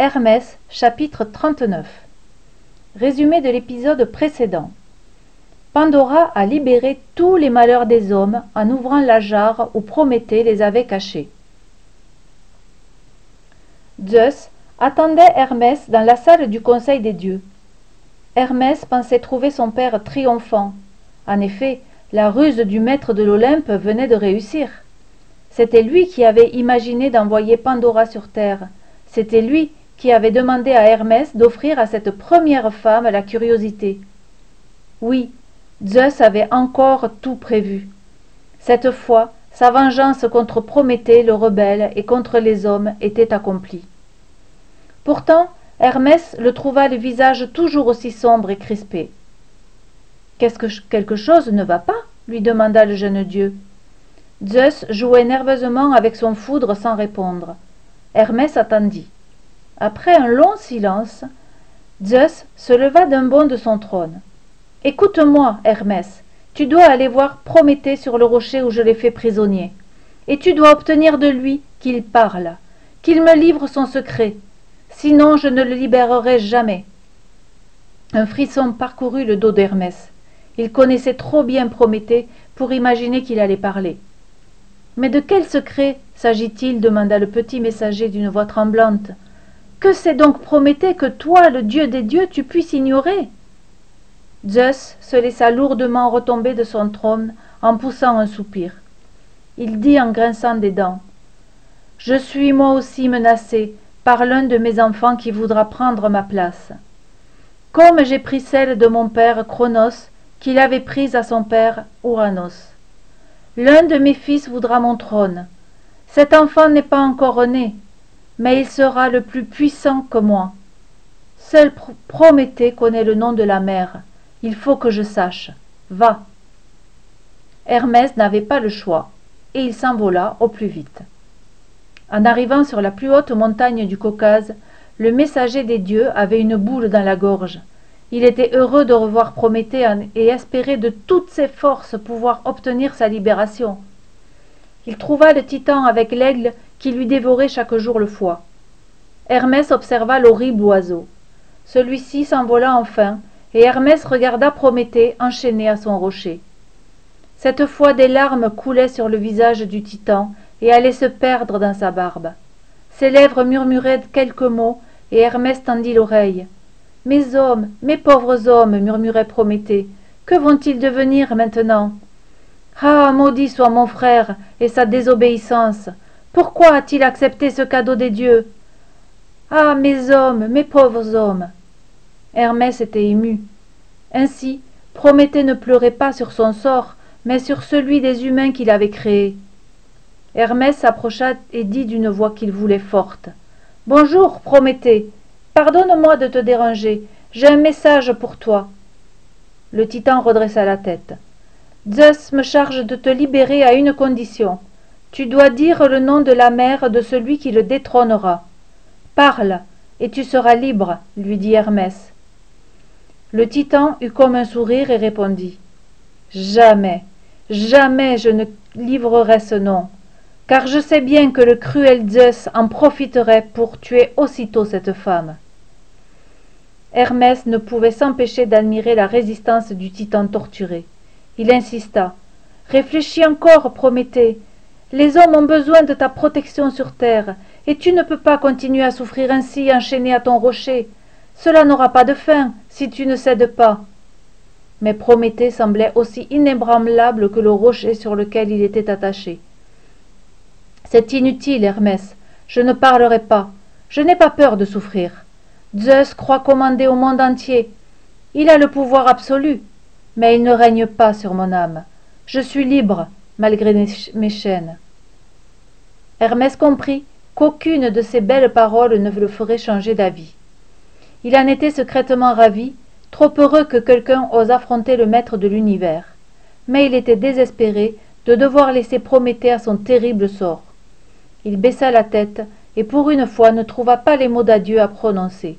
Hermès, chapitre 39 Résumé de l'épisode précédent. Pandora a libéré tous les malheurs des hommes en ouvrant la jarre où Prométhée les avait cachés. Zeus attendait Hermès dans la salle du conseil des dieux. Hermès pensait trouver son père triomphant. En effet, la ruse du maître de l'Olympe venait de réussir. C'était lui qui avait imaginé d'envoyer Pandora sur terre. C'était lui qui avait demandé à Hermès d'offrir à cette première femme la curiosité. Oui, Zeus avait encore tout prévu. Cette fois, sa vengeance contre Prométhée le rebelle et contre les hommes était accomplie. Pourtant, Hermès le trouva le visage toujours aussi sombre et crispé. Qu'est-ce que quelque chose ne va pas? lui demanda le jeune dieu. Zeus jouait nerveusement avec son foudre sans répondre. Hermès attendit. Après un long silence, Zeus se leva d'un bond de son trône. Écoute-moi, Hermès, tu dois aller voir Prométhée sur le rocher où je l'ai fait prisonnier. Et tu dois obtenir de lui qu'il parle, qu'il me livre son secret. Sinon je ne le libérerai jamais. Un frisson parcourut le dos d'Hermès. Il connaissait trop bien Prométhée pour imaginer qu'il allait parler. Mais de quel secret s'agit-il demanda le petit messager d'une voix tremblante. Que c'est donc Prométhée que toi, le dieu des dieux, tu puisses ignorer? Zeus se laissa lourdement retomber de son trône en poussant un soupir. Il dit en grinçant des dents Je suis moi aussi menacé par l'un de mes enfants qui voudra prendre ma place. Comme j'ai pris celle de mon père Cronos, qu'il avait prise à son père Ouranos. L'un de mes fils voudra mon trône. Cet enfant n'est pas encore né, mais il sera le plus puissant que moi. Seul Prométhée connaît le nom de la mère. Il faut que je sache. Va. Hermès n'avait pas le choix, et il s'envola au plus vite. En arrivant sur la plus haute montagne du Caucase, le messager des dieux avait une boule dans la gorge. Il était heureux de revoir Prométhée et espérait de toutes ses forces pouvoir obtenir sa libération. Il trouva le titan avec l'aigle qui lui dévorait chaque jour le foie. Hermès observa l'horrible oiseau. Celui-ci s'envola enfin, et Hermès regarda Prométhée enchaîné à son rocher. Cette fois des larmes coulaient sur le visage du titan et allaient se perdre dans sa barbe. Ses lèvres murmuraient quelques mots, et Hermès tendit l'oreille. Mes hommes, mes pauvres hommes, murmurait Prométhée, que vont-ils devenir maintenant? Ah. Maudit soit mon frère et sa désobéissance. Pourquoi a-t-il accepté ce cadeau des dieux? Ah. Mes hommes, mes pauvres hommes. Hermès était ému. Ainsi, Prométhée ne pleurait pas sur son sort, mais sur celui des humains qu'il avait créés. Hermès s'approcha et dit d'une voix qu'il voulait forte. Bonjour, Prométhée. Pardonne-moi de te déranger. J'ai un message pour toi. Le titan redressa la tête. Zeus me charge de te libérer à une condition. Tu dois dire le nom de la mère de celui qui le détrônera. Parle, et tu seras libre, lui dit Hermès. Le titan eut comme un sourire et répondit. Jamais, jamais je ne livrerai ce nom, car je sais bien que le cruel Zeus en profiterait pour tuer aussitôt cette femme. Hermès ne pouvait s'empêcher d'admirer la résistance du titan torturé. Il insista. Réfléchis encore, Prométhée. Les hommes ont besoin de ta protection sur terre, et tu ne peux pas continuer à souffrir ainsi enchaîné à ton rocher. Cela n'aura pas de fin, si tu ne cèdes pas. Mais Prométhée semblait aussi inébranlable que le rocher sur lequel il était attaché. C'est inutile, Hermès. Je ne parlerai pas. Je n'ai pas peur de souffrir. Zeus croit commander au monde entier. Il a le pouvoir absolu, mais il ne règne pas sur mon âme. Je suis libre, malgré mes chaînes. Hermès comprit qu'aucune de ces belles paroles ne le ferait changer d'avis. Il en était secrètement ravi, trop heureux que quelqu'un ose affronter le maître de l'univers. Mais il était désespéré de devoir laisser Prométhée à son terrible sort. Il baissa la tête et pour une fois ne trouva pas les mots d'adieu à prononcer.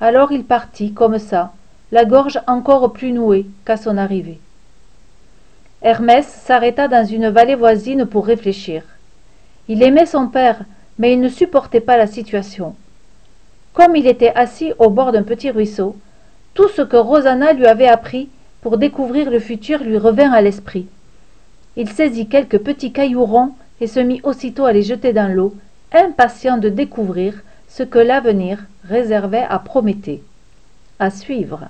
Alors il partit, comme ça, la gorge encore plus nouée qu'à son arrivée. Hermès s'arrêta dans une vallée voisine pour réfléchir. Il aimait son père, mais il ne supportait pas la situation. comme il était assis au bord d'un petit ruisseau tout ce que rosanna lui avait appris pour découvrir le futur lui revint à l'esprit il saisit quelques petits cailloux ronds et se mit aussitôt à les jeter dans l'eau impatient de découvrir ce que l'avenir réservait à prométhée à suivre